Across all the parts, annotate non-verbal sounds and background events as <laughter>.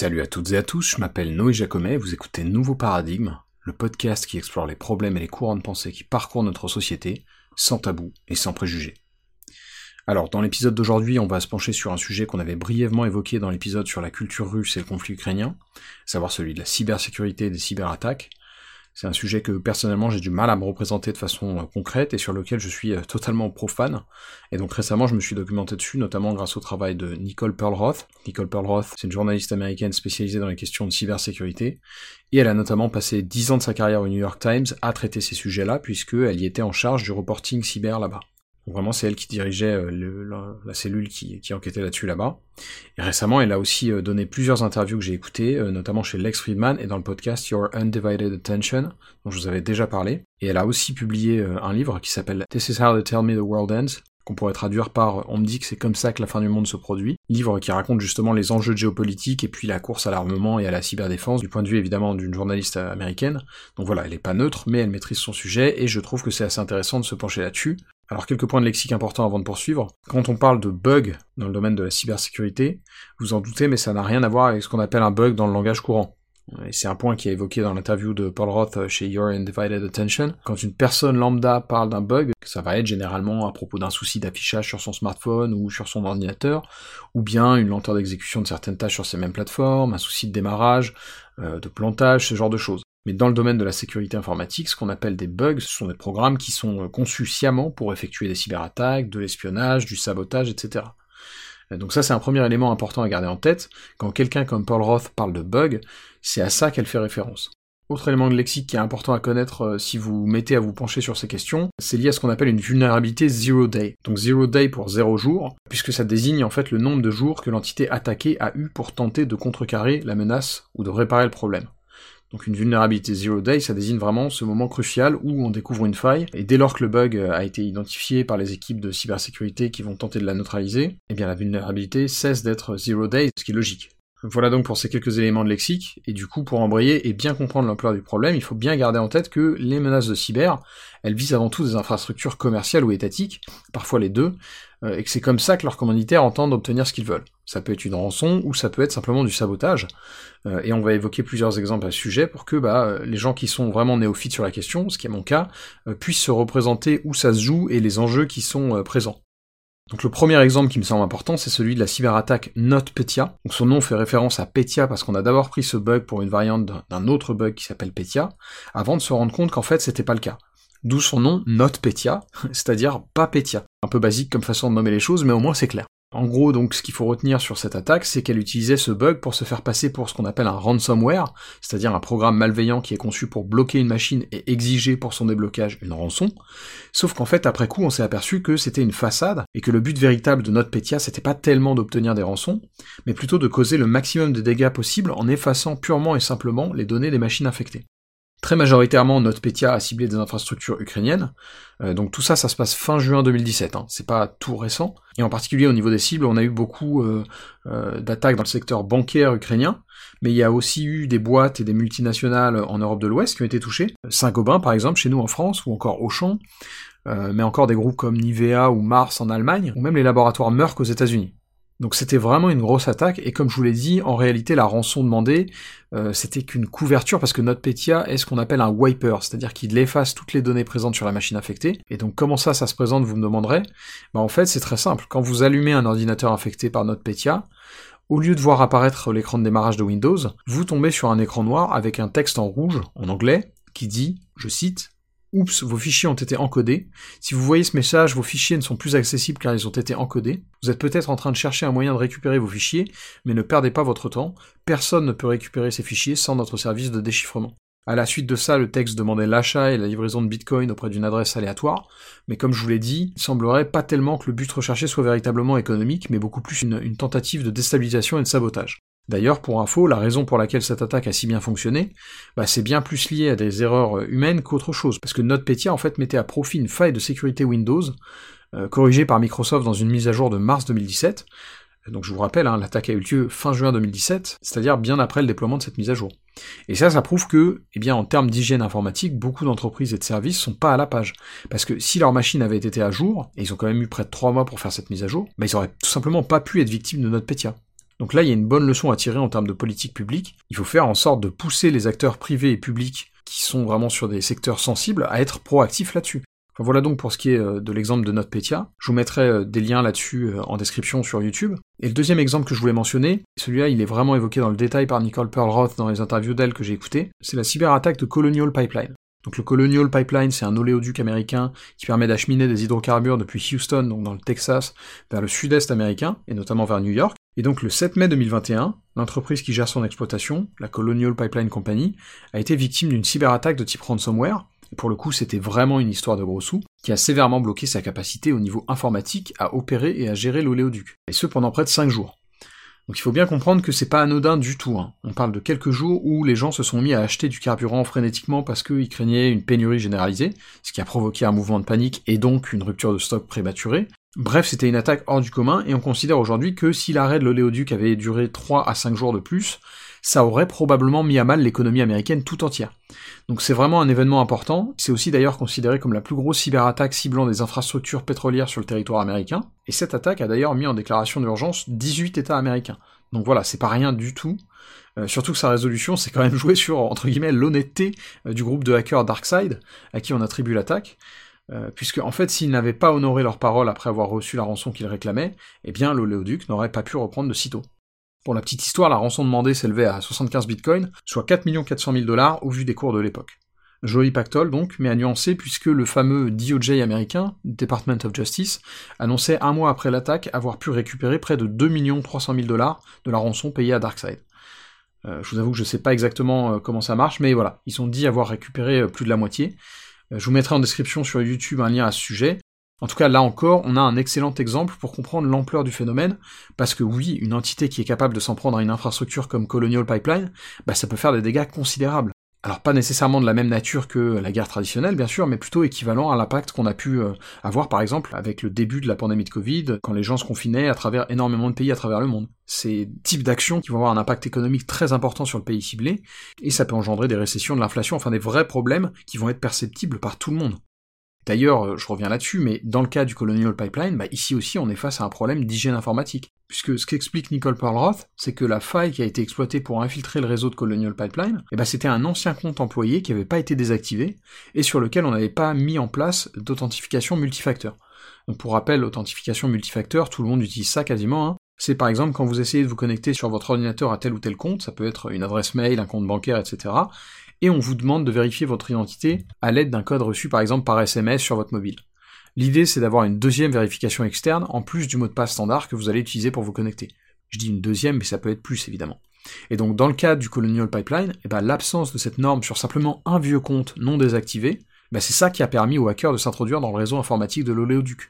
Salut à toutes et à tous, je m'appelle Noé Jacomet, vous écoutez Nouveau Paradigme, le podcast qui explore les problèmes et les courants de pensée qui parcourent notre société, sans tabou et sans préjugés. Alors, dans l'épisode d'aujourd'hui, on va se pencher sur un sujet qu'on avait brièvement évoqué dans l'épisode sur la culture russe et le conflit ukrainien, savoir celui de la cybersécurité et des cyberattaques, c'est un sujet que personnellement j'ai du mal à me représenter de façon euh, concrète et sur lequel je suis euh, totalement profane. Et donc récemment je me suis documenté dessus, notamment grâce au travail de Nicole Perlroth. Nicole Perlroth, c'est une journaliste américaine spécialisée dans les questions de cybersécurité. Et elle a notamment passé 10 ans de sa carrière au New York Times à traiter ces sujets-là, puisqu'elle y était en charge du reporting cyber là-bas vraiment, c'est elle qui dirigeait euh, la, cellule qui, enquêtait là-dessus là-bas. Et récemment, elle a aussi euh, donné plusieurs interviews que j'ai écoutées, euh, notamment chez Lex Friedman et dans le podcast Your Undivided Attention, dont je vous avais déjà parlé. Et elle a aussi publié un livre qui s'appelle This is how they tell me the world ends, qu'on pourrait traduire par On me dit que c'est comme ça que la fin du monde se produit. Livre qui raconte justement les enjeux géopolitiques et puis la course à l'armement et à la cyberdéfense, du point de vue évidemment d'une journaliste américaine. Donc voilà, elle est pas neutre, mais elle maîtrise son sujet et je trouve que c'est assez intéressant de se pencher là-dessus. Alors quelques points de lexique importants avant de poursuivre. Quand on parle de bug dans le domaine de la cybersécurité, vous en doutez, mais ça n'a rien à voir avec ce qu'on appelle un bug dans le langage courant. Et c'est un point qui est évoqué dans l'interview de Paul Roth chez Your Undivided Attention. Quand une personne lambda parle d'un bug, ça va être généralement à propos d'un souci d'affichage sur son smartphone ou sur son ordinateur, ou bien une lenteur d'exécution de certaines tâches sur ces mêmes plateformes, un souci de démarrage, euh, de plantage, ce genre de choses. Mais dans le domaine de la sécurité informatique, ce qu'on appelle des bugs, ce sont des programmes qui sont euh, conçus sciemment pour effectuer des cyberattaques, de l'espionnage, du sabotage, etc. Euh, donc ça, c'est un premier élément important à garder en tête. Quand quelqu'un comme Paul Roth parle de bugs, c'est à ça qu'elle fait référence. Autre élément de lexique qui est important à connaître euh, si vous mettez à vous pencher sur ces questions, c'est lié à ce qu'on appelle une vulnérabilité zero day. Donc zero day pour zéro jour, puisque ça désigne en fait le nombre de jours que l'entité attaquée a eu pour tenter de contrecarrer la menace ou de réparer le problème. Donc une vulnérabilité zero day, ça désigne vraiment ce moment crucial où on découvre une faille, et dès lors que le bug a été identifié par les équipes de cybersécurité qui vont tenter de la neutraliser, eh bien la vulnérabilité cesse d'être zero day, ce qui est logique. Voilà donc pour ces quelques éléments de lexique, et du coup pour embrayer et bien comprendre l'ampleur du problème, il faut bien garder en tête que les menaces de cyber, elles visent avant tout des infrastructures commerciales ou étatiques, parfois les deux, euh, et que c'est comme ça que leurs commanditaires entendent obtenir ce qu'ils veulent. Ça peut être une rançon, ou ça peut être simplement du sabotage, euh, et on va évoquer plusieurs exemples à ce sujet pour que bah, les gens qui sont vraiment néophytes sur la question, ce qui est mon cas, euh, puissent se représenter où ça se joue et les enjeux qui sont présents. Donc le premier exemple qui me semble important, c'est celui de la cyberattaque NotPetya. Donc son nom fait référence à Petya parce qu'on a d'abord pris ce bug pour une variante d'un autre bug qui s'appelle Petya, avant de se rendre compte qu'en fait c'était pas le cas. D'où son nom NotPetya, <laughs> c'est-à-dire pas Petya. Un peu basique comme façon de nommer les choses, mais au moins c'est clair. En gros, donc, ce qu'il faut retenir sur cette attaque, c'est qu'elle utilisait ce bug pour se faire passer pour ce qu'on appelle un ransomware, c'est-à-dire un programme malveillant qui est conçu pour bloquer une machine et exiger pour son déblocage une rançon. Sauf qu'en fait, après coup, on s'est aperçu que c'était une façade, et que le but véritable de NotPetya, c'était pas tellement d'obtenir des rançons, mais plutôt de causer le maximum de dégâts possible en effaçant purement et simplement les données des machines infectées. Très majoritairement, NotPetya a ciblé des infrastructures ukrainiennes, euh, donc tout ça, ça se passe fin juin 2017, hein. c'est pas tout récent. Et en particulier au niveau des cibles, on a eu beaucoup euh, euh, d'attaques dans le secteur bancaire ukrainien, mais il y a aussi eu des boîtes et des multinationales en Europe de l'Ouest qui ont été touchées. Saint-Gobain, par exemple, chez nous en France, ou encore Auchan, mais encore des groupes comme Nivea ou Mars en Allemagne, ou même les laboratoires Merck aux États-Unis. Donc c'était vraiment une grosse attaque, et comme je vous l'ai dit, en réalité la rançon demandée, euh, c'était qu'une couverture, parce que NotPetya est ce qu'on appelle un wiper, c'est-à-dire qu'il efface toutes les données présentes sur la machine infectée. Et donc comment ça, ça se présente, vous me demanderez? Bah, En fait, c'est très simple. Quand vous allumez un ordinateur infecté par NotPetya, au lieu de voir apparaître l'écran de démarrage de Windows, vous tombez sur un écran noir avec un texte en rouge, en anglais, qui dit, je cite, Oups, vos fichiers ont été encodés. Si vous voyez ce message, vos fichiers ne sont plus accessibles car ils ont été encodés. Vous êtes peut-être en train de chercher un moyen de récupérer vos fichiers, mais ne perdez pas votre temps. Personne ne peut récupérer ces fichiers sans notre service de déchiffrement. À la suite de ça, le texte demandait l'achat et la livraison de Bitcoin auprès d'une adresse aléatoire, mais comme je vous l'ai dit, il semblerait pas tellement que le but recherché soit véritablement économique, mais beaucoup plus une tentative de déstabilisation et de sabotage. D'ailleurs, pour info, la raison pour laquelle cette attaque a si bien fonctionné, bah, c'est bien plus lié à des erreurs humaines qu'autre chose, parce que NotPetya en fait mettait à profit une faille de sécurité Windows, euh, corrigée par Microsoft dans une mise à jour de mars 2017. Donc je vous rappelle, hein, l'attaque a eu lieu fin juin 2017, c'est-à-dire bien après le déploiement de cette mise à jour. Et ça, ça prouve que, eh bien, en termes d'hygiène informatique, beaucoup d'entreprises et de services sont pas à la page. Parce que si leur machine avait été à jour, et ils ont quand même eu près de 3 mois pour faire cette mise à jour, bah, ils auraient tout simplement pas pu être victimes de NotPetya. Donc là, il y a une bonne leçon à tirer en termes de politique publique. Il faut faire en sorte de pousser les acteurs privés et publics qui sont vraiment sur des secteurs sensibles à être proactifs là-dessus. Enfin, voilà donc pour ce qui est euh, de l'exemple de NotPetya. Je vous mettrai euh, des liens là-dessus euh, en description sur YouTube. Et le deuxième exemple que je voulais mentionner, celui-là il est vraiment évoqué dans le détail par Nicole Perlroth dans les interviews d'elle que j'ai écoutées, c'est la cyberattaque de Colonial Pipeline. Donc le Colonial Pipeline, c'est un oléoduc américain qui permet d'acheminer des hydrocarbures depuis Houston, donc dans le Texas, vers le sud-est américain, et notamment vers New York. Et donc le 7 mai 2021, l'entreprise qui gère son exploitation, la Colonial Pipeline Company, a été victime d'une cyberattaque de type ransomware, et pour le coup c'était vraiment une histoire de gros sous, qui a sévèrement bloqué sa capacité au niveau informatique à opérer et à gérer l'oléoduc, et ce pendant près de 5 jours. Donc il faut bien comprendre que c'est pas anodin du tout. Hein. On parle de quelques jours où les gens se sont mis à acheter du carburant frénétiquement parce qu'ils craignaient une pénurie généralisée, ce qui a provoqué un mouvement de panique et donc une rupture de stock prématurée. Bref, c'était une attaque hors du commun, et on considère aujourd'hui que si l'arrêt de l'oléoduc avait duré 3 à 5 jours de plus, ça aurait probablement mis à mal l'économie américaine tout entière. Donc c'est vraiment un événement important, c'est aussi d'ailleurs considéré comme la plus grosse cyberattaque ciblant des infrastructures pétrolières sur le territoire américain, et cette attaque a d'ailleurs mis en déclaration d'urgence 18 États américains. Donc voilà, c'est pas rien du tout, euh, surtout que sa résolution s'est quand même jouée sur, entre guillemets, l'honnêteté euh, du groupe de hackers Darkseid, à qui on attribue l'attaque, euh, puisque en fait s'ils n'avaient pas honoré leur parole après avoir reçu la rançon qu'ils réclamaient, eh bien l'oléoduc n'aurait pas pu reprendre de sitôt. Pour la petite histoire, la rançon demandée s'élevait à 75 bitcoins, soit 4 400 000 dollars au vu des cours de l'époque. Joli pactole donc, mais à nuancer puisque le fameux DOJ américain, Department of Justice, annonçait un mois après l'attaque avoir pu récupérer près de 2 300 000 dollars de la rançon payée à Darkseid. Euh, je vous avoue que je sais pas exactement euh, comment ça marche, mais voilà, ils ont dit avoir récupéré plus de la moitié. Je vous mettrai en description sur YouTube un lien à ce sujet, en tout cas, là encore, on a un excellent exemple pour comprendre l'ampleur du phénomène, parce que oui, une entité qui est capable de s'en prendre à une infrastructure comme Colonial Pipeline, bah ça peut faire des dégâts considérables. Alors pas nécessairement de la même nature que la guerre traditionnelle, bien sûr, mais plutôt équivalent à l'impact qu'on a pu euh, avoir, par exemple, avec le début de la pandémie de Covid, quand les gens se confinaient à travers énormément de pays à travers le monde. C'est types d'actions qui vont avoir un impact économique très important sur le pays ciblé, et ça peut engendrer des récessions, de l'inflation, enfin des vrais problèmes qui vont être perceptibles par tout le monde. D'ailleurs, euh, je reviens là-dessus, mais dans le cas du Colonial Pipeline, bah ici aussi on est face à un problème d'hygiène informatique. Puisque ce qu'explique Nicole Perlroth, c'est que la faille qui a été exploitée pour infiltrer le réseau de Colonial Pipeline, eh ben c'était un ancien compte employé qui n'avait pas été désactivé, et sur lequel on n'avait pas mis en place d'authentification multifacteur. Pour rappel, l'authentification multifacteur, tout le monde utilise ça quasiment, hein. C'est par exemple quand vous essayez de vous connecter sur votre ordinateur à tel ou tel compte, ça peut être une adresse mail, un compte bancaire, etc et on vous demande de vérifier votre identité à l'aide d'un code reçu par exemple par SMS sur votre mobile. L'idée c'est d'avoir une deuxième vérification externe en plus du mot de passe standard que vous allez utiliser pour vous connecter. Je dis une deuxième, mais ça peut être plus évidemment. Et donc dans le cas du Colonial Pipeline, eh ben, l'absence de cette norme sur simplement un vieux compte non désactivé, ben, c'est ça qui a permis aux hackers de s'introduire dans le réseau informatique de l'oléoduc.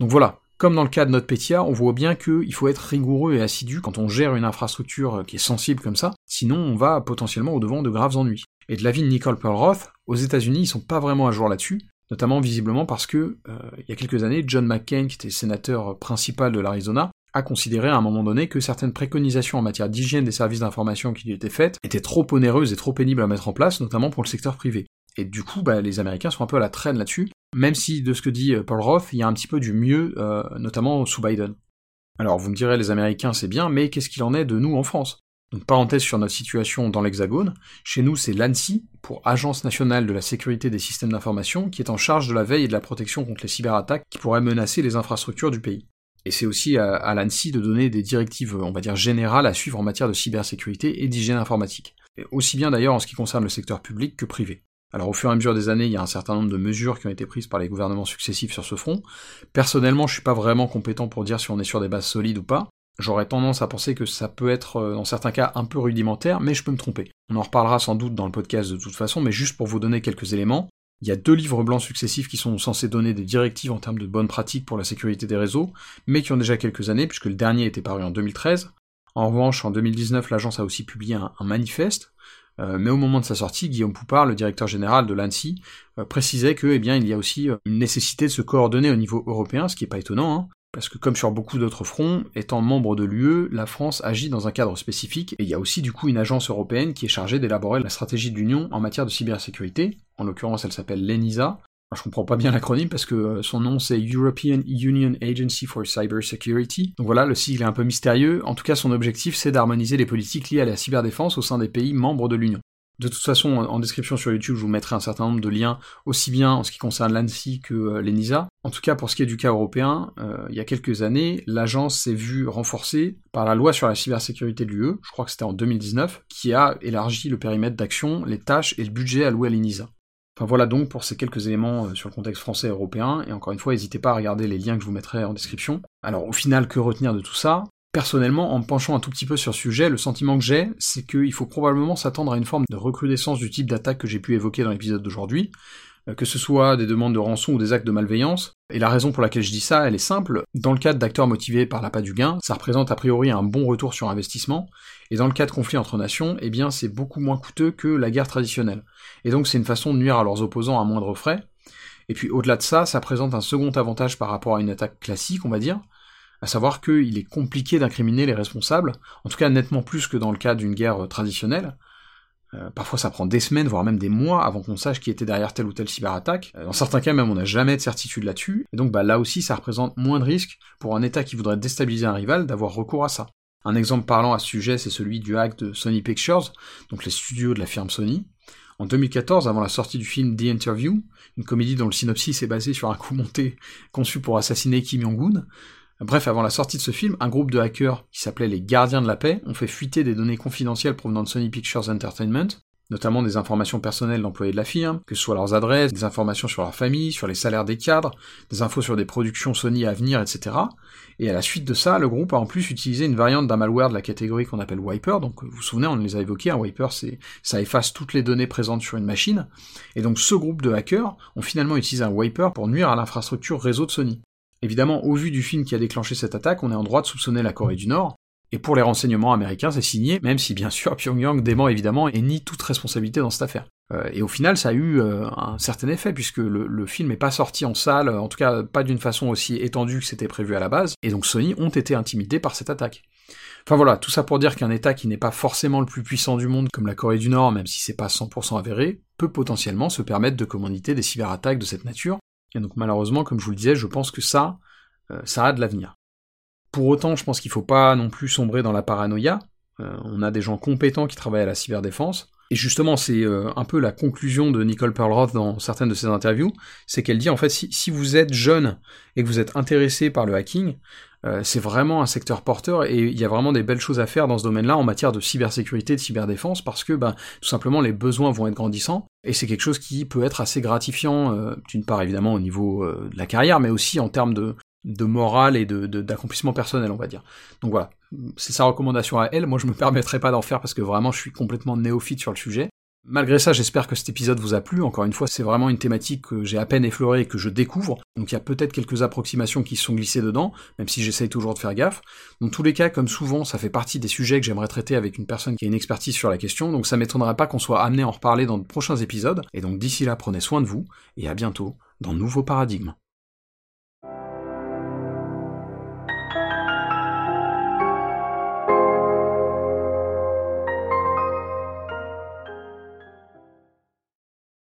Donc voilà, comme dans le cas de NotPetya, on voit bien qu'il faut être rigoureux et assidu quand on gère une infrastructure qui est sensible comme ça, sinon on va potentiellement au-devant de graves ennuis. Et de l'avis de Nicole Perlroth, aux États-Unis, ils sont pas vraiment à jour là-dessus, notamment visiblement parce que, euh, il y a quelques années, John McCain, qui était sénateur principal de l'Arizona, a considéré à un moment donné que certaines préconisations en matière d'hygiène des services d'information qui lui étaient faites étaient trop onéreuses et trop pénibles à mettre en place, notamment pour le secteur privé. Et du coup, bah, les Américains sont un peu à la traîne là-dessus, même si de ce que dit euh, Paul Roth, il y a un petit peu du mieux, euh, notamment sous Biden. Alors vous me direz, les Américains c'est bien, mais qu'est-ce qu'il en est de nous en France? Donc parenthèse sur notre situation dans l'Hexagone, chez nous c'est l'ANSI, pour Agence nationale de la sécurité des systèmes d'information, qui est en charge de la veille et de la protection contre les cyberattaques qui pourraient menacer les infrastructures du pays. Et c'est aussi à, à l'ANSI de donner des directives, on va dire, générales à suivre en matière de cybersécurité et d'hygiène informatique. aussi bien d'ailleurs en ce qui concerne le secteur public que privé. Alors au fur et à mesure des années, il y a un certain nombre de mesures qui ont été prises par les gouvernements successifs sur ce front. Personnellement, je suis pas vraiment compétent pour dire si on est sur des bases solides ou pas. J'aurais tendance à penser que ça peut être, euh, dans certains cas, un peu rudimentaire, mais je peux me tromper. On en reparlera sans doute dans le podcast de toute façon, mais juste pour vous donner quelques éléments, il y a deux livres blancs successifs qui sont censés donner des directives en termes de bonnes pratiques pour la sécurité des réseaux, mais qui ont déjà quelques années, puisque le dernier était paru en 2013. En revanche, en 2019, l'agence a aussi publié un manifeste euh, mais au moment de sa sortie, Guillaume Poupard, le directeur général de l'ANSI, euh, précisait que, eh bien, il y a aussi une nécessité de se coordonner au niveau européen, ce qui n'est pas étonnant, hein, parce que comme sur beaucoup d'autres fronts, étant membre de l'UE, la France agit dans un cadre spécifique, et il y a aussi du coup une agence européenne qui est chargée d'élaborer la stratégie de l'Union en matière de cybersécurité, en l'occurrence elle s'appelle l'ENISA, je comprends pas bien l'acronyme parce que euh, son nom c'est European Union Agency for Cyber Security. Donc voilà, le sigle est un peu mystérieux. En tout cas, son objectif c'est d'harmoniser les politiques liées à la cyberdéfense au sein des pays membres de l'Union. De toute façon, en description sur YouTube, je vous mettrai un certain nombre de liens, aussi bien en ce qui concerne l'ANSI que euh, l'ENISA. En tout cas, pour ce qui est du cas européen, euh, il y a quelques années, l'agence s'est vue renforcée par la loi sur la cybersécurité de l'UE, je crois que c'était en 2019, qui a élargi le périmètre d'action, les tâches et le budget alloués à l'ENISA. Enfin voilà donc pour ces quelques éléments euh, sur le contexte français et européen, et encore une fois, n'hésitez pas à regarder les liens que je vous mettrai en description. Alors au final, que retenir de tout ça? Personnellement, en me penchant un tout petit peu sur ce sujet, le sentiment que j'ai, c'est qu'il faut probablement s'attendre à une forme de recrudescence du type d'attaque que j'ai pu évoquer dans l'épisode d'aujourd'hui, euh, que ce soit des demandes de rançon ou des actes de malveillance. Et la raison pour laquelle je dis ça, elle est simple. Dans le cadre d'acteurs motivés par l'appât du gain, ça représente a priori un bon retour sur investissement, et dans le cas de conflits entre nations, eh bien c'est beaucoup moins coûteux que la guerre traditionnelle. Et donc c'est une façon de nuire à leurs opposants à moindre frais. Et puis au-delà de ça, ça présente un second avantage par rapport à une attaque classique, on va dire, à savoir qu'il est compliqué d'incriminer les responsables, en tout cas nettement plus que dans le cas d'une guerre traditionnelle. Euh, parfois ça prend des semaines, voire même des mois avant qu'on sache qui était derrière telle ou telle cyberattaque. Euh, dans certains cas même on n'a jamais de certitude là-dessus, et donc bah, là aussi ça représente moins de risques pour un État qui voudrait déstabiliser un rival d'avoir recours à ça. Un exemple parlant à ce sujet, c'est celui du hack de Sony Pictures, donc les studios de la firme Sony. En 2014, avant la sortie du film The Interview, une comédie dont le synopsis est basé sur un coup monté conçu pour assassiner Kim Jong-un, Bref, avant la sortie de ce film, un groupe de hackers qui s'appelait les Gardiens de la Paix ont fait fuiter des données confidentielles provenant de Sony Pictures Entertainment, notamment des informations personnelles d'employés de la firme, que ce soit leurs adresses, des informations sur leur famille, sur les salaires des cadres, des infos sur des productions Sony à venir, etc. Et à la suite de ça, le groupe a en plus utilisé une variante d'un malware de la catégorie qu'on appelle Wiper, donc vous vous souvenez, on les a évoqués, un Wiper c'est, ça efface toutes les données présentes sur une machine, et donc ce groupe de hackers ont finalement utilisé un Wiper pour nuire à l'infrastructure réseau de Sony. Évidemment, au vu du film qui a déclenché cette attaque, on est en droit de soupçonner la Corée du Nord, et pour les renseignements américains, c'est signé, même si bien sûr <laughs> Pyongyang dément évidemment et nie toute responsabilité dans cette affaire. Euh, et au final, ça a eu euh, un certain effet, puisque le, film n'est pas sorti en salle, en tout cas pas d'une façon aussi étendue que c'était prévu à la base, et donc Sony ont été intimidés par cette attaque. Enfin voilà, tout ça pour dire qu'un État qui n'est pas forcément le plus puissant du monde, comme la Corée du Nord, même si c'est pas 100% avéré, peut potentiellement se permettre de commanditer des cyberattaques de cette nature, et donc malheureusement, comme je vous le disais, je pense que ça, euh, ça a de l'avenir. Pour autant, je pense qu'il ne faut pas non plus sombrer dans la paranoïa. Euh, on a des gens compétents qui travaillent à la cyberdéfense. Et justement, c'est euh, un peu la conclusion de Nicole Perlroth dans certaines de ses interviews, c'est qu'elle dit en fait si, vous êtes jeune et que vous êtes intéressé par le hacking, c'est vraiment un secteur porteur et il y a vraiment des belles choses à faire dans ce domaine-là en matière de cybersécurité, de cyberdéfense, parce que ben, tout simplement les besoins vont être grandissants et c'est quelque chose qui peut être assez gratifiant, d'une part évidemment au niveau de la carrière, mais aussi en termes de, de morale et de, d'accomplissement personnel, on va dire. Donc voilà, c'est sa recommandation à elle. Moi, je me permettrai pas d'en faire parce que vraiment, je suis complètement néophyte sur le sujet. Malgré ça, j'espère que cet épisode vous a plu. Encore une fois, c'est vraiment une thématique que j'ai à peine effleurée et que je découvre. Donc il y a peut-être quelques approximations qui sont glissées dedans, même si j'essaye toujours de faire gaffe. Dans tous les cas, comme souvent, ça fait partie des sujets que j'aimerais traiter avec une personne qui a une expertise sur la question. Donc ça m'étonnerait pas qu'on soit amené à en reparler dans de prochains épisodes. Et donc d'ici là, prenez soin de vous et à bientôt dans Nouveau Paradigme.